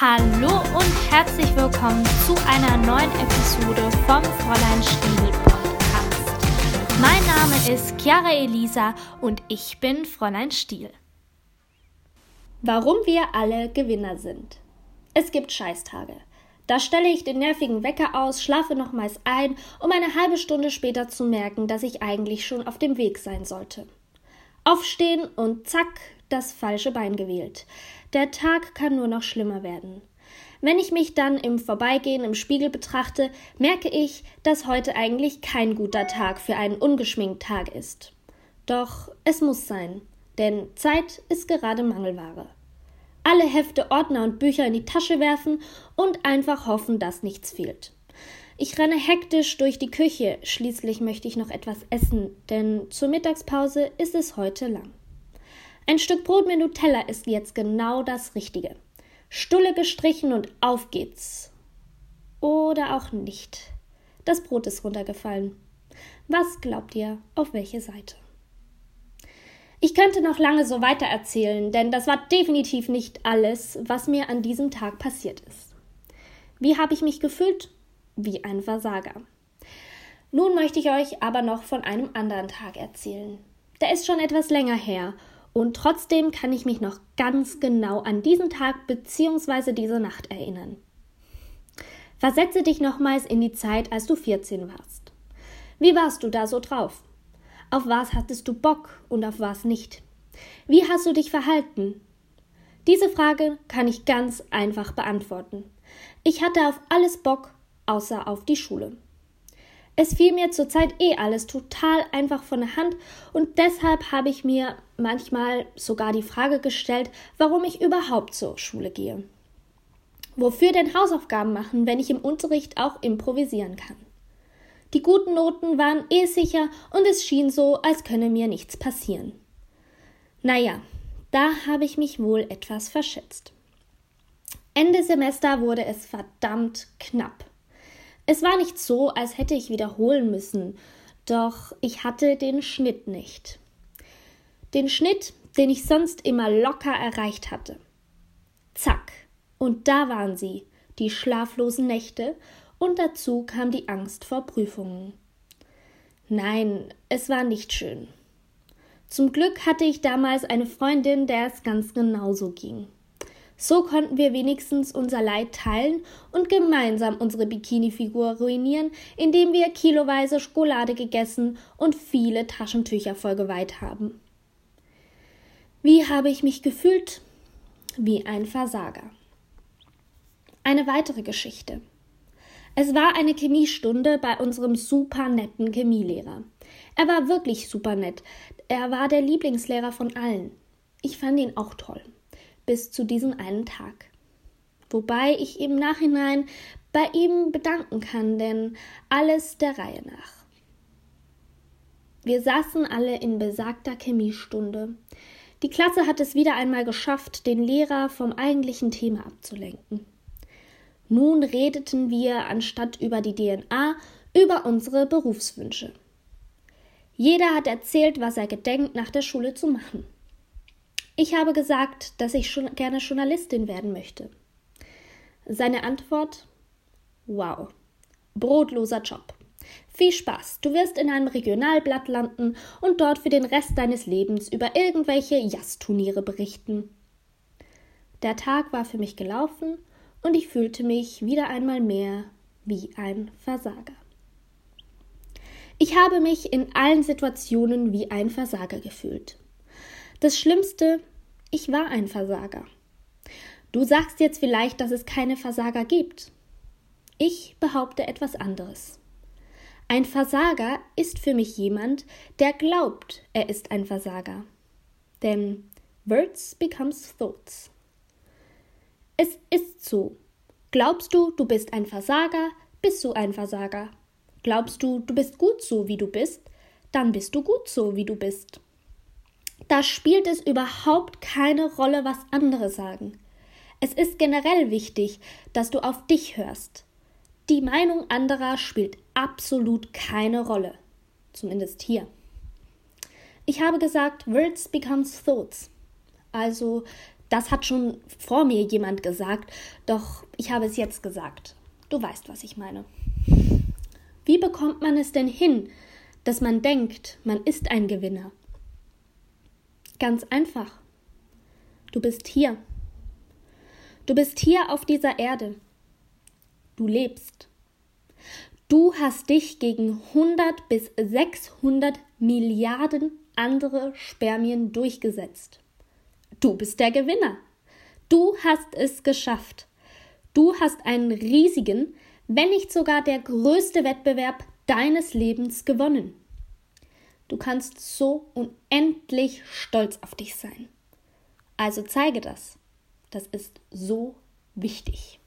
Hallo und herzlich willkommen zu einer neuen Episode vom Fräulein Stiel Podcast. Mein Name ist Chiara Elisa und ich bin Fräulein Stiel. Warum wir alle Gewinner sind. Es gibt Scheißtage. Da stelle ich den nervigen Wecker aus, schlafe nochmals ein, um eine halbe Stunde später zu merken, dass ich eigentlich schon auf dem Weg sein sollte. Aufstehen und zack, das falsche Bein gewählt. Der Tag kann nur noch schlimmer werden. Wenn ich mich dann im Vorbeigehen im Spiegel betrachte, merke ich, dass heute eigentlich kein guter Tag für einen ungeschminkten Tag ist. Doch es muss sein, denn Zeit ist gerade Mangelware alle Hefte, Ordner und Bücher in die Tasche werfen und einfach hoffen, dass nichts fehlt. Ich renne hektisch durch die Küche, schließlich möchte ich noch etwas essen, denn zur Mittagspause ist es heute lang. Ein Stück Brot mit Nutella ist jetzt genau das Richtige. Stulle gestrichen und auf geht's. Oder auch nicht. Das Brot ist runtergefallen. Was glaubt ihr, auf welche Seite? Ich könnte noch lange so weiter erzählen, denn das war definitiv nicht alles, was mir an diesem Tag passiert ist. Wie habe ich mich gefühlt? Wie ein Versager. Nun möchte ich euch aber noch von einem anderen Tag erzählen. Der ist schon etwas länger her und trotzdem kann ich mich noch ganz genau an diesen Tag bzw. diese Nacht erinnern. Versetze dich nochmals in die Zeit, als du 14 warst. Wie warst du da so drauf? Auf was hattest du Bock und auf was nicht? Wie hast du dich verhalten? Diese Frage kann ich ganz einfach beantworten. Ich hatte auf alles Bock, außer auf die Schule. Es fiel mir zurzeit eh alles total einfach von der Hand und deshalb habe ich mir manchmal sogar die Frage gestellt, warum ich überhaupt zur Schule gehe. Wofür denn Hausaufgaben machen, wenn ich im Unterricht auch improvisieren kann? Die guten Noten waren eh sicher und es schien so, als könne mir nichts passieren. Naja, da habe ich mich wohl etwas verschätzt. Ende Semester wurde es verdammt knapp. Es war nicht so, als hätte ich wiederholen müssen, doch ich hatte den Schnitt nicht. Den Schnitt, den ich sonst immer locker erreicht hatte. Zack, und da waren sie, die schlaflosen Nächte und dazu kam die Angst vor Prüfungen. Nein, es war nicht schön. Zum Glück hatte ich damals eine Freundin, der es ganz genauso ging. So konnten wir wenigstens unser Leid teilen und gemeinsam unsere Bikini-Figur ruinieren, indem wir kiloweise Schokolade gegessen und viele Taschentücher vollgeweiht haben. Wie habe ich mich gefühlt? Wie ein Versager. Eine weitere Geschichte. Es war eine Chemiestunde bei unserem super netten Chemielehrer. Er war wirklich super nett. Er war der Lieblingslehrer von allen. Ich fand ihn auch toll. Bis zu diesem einen Tag. Wobei ich im Nachhinein bei ihm bedanken kann, denn alles der Reihe nach. Wir saßen alle in besagter Chemiestunde. Die Klasse hat es wieder einmal geschafft, den Lehrer vom eigentlichen Thema abzulenken. Nun redeten wir anstatt über die DNA über unsere Berufswünsche. Jeder hat erzählt, was er gedenkt, nach der Schule zu machen. Ich habe gesagt, dass ich schon gerne Journalistin werden möchte. Seine Antwort: Wow, brotloser Job. Viel Spaß, du wirst in einem Regionalblatt landen und dort für den Rest deines Lebens über irgendwelche Jazzturniere berichten. Der Tag war für mich gelaufen und ich fühlte mich wieder einmal mehr wie ein Versager. Ich habe mich in allen Situationen wie ein Versager gefühlt. Das Schlimmste, ich war ein Versager. Du sagst jetzt vielleicht, dass es keine Versager gibt. Ich behaupte etwas anderes. Ein Versager ist für mich jemand, der glaubt, er ist ein Versager. Denn words becomes thoughts. Es ist so. Glaubst du, du bist ein Versager, bist du ein Versager. Glaubst du, du bist gut so, wie du bist, dann bist du gut so, wie du bist. Da spielt es überhaupt keine Rolle, was andere sagen. Es ist generell wichtig, dass du auf dich hörst. Die Meinung anderer spielt absolut keine Rolle. Zumindest hier. Ich habe gesagt, Words becomes thoughts. Also Das hat schon vor mir jemand gesagt, doch ich habe es jetzt gesagt. Du weißt, was ich meine. Wie bekommt man es denn hin, dass man denkt, man ist ein Gewinner? Ganz einfach. Du bist hier. Du bist hier auf dieser Erde. Du lebst. Du hast dich gegen 100 bis 600 Milliarden andere Spermien durchgesetzt. Du bist der Gewinner. Du hast es geschafft. Du hast einen riesigen, wenn nicht sogar der größte Wettbewerb deines Lebens gewonnen. Du kannst so unendlich stolz auf dich sein. Also zeige das. Das ist so wichtig.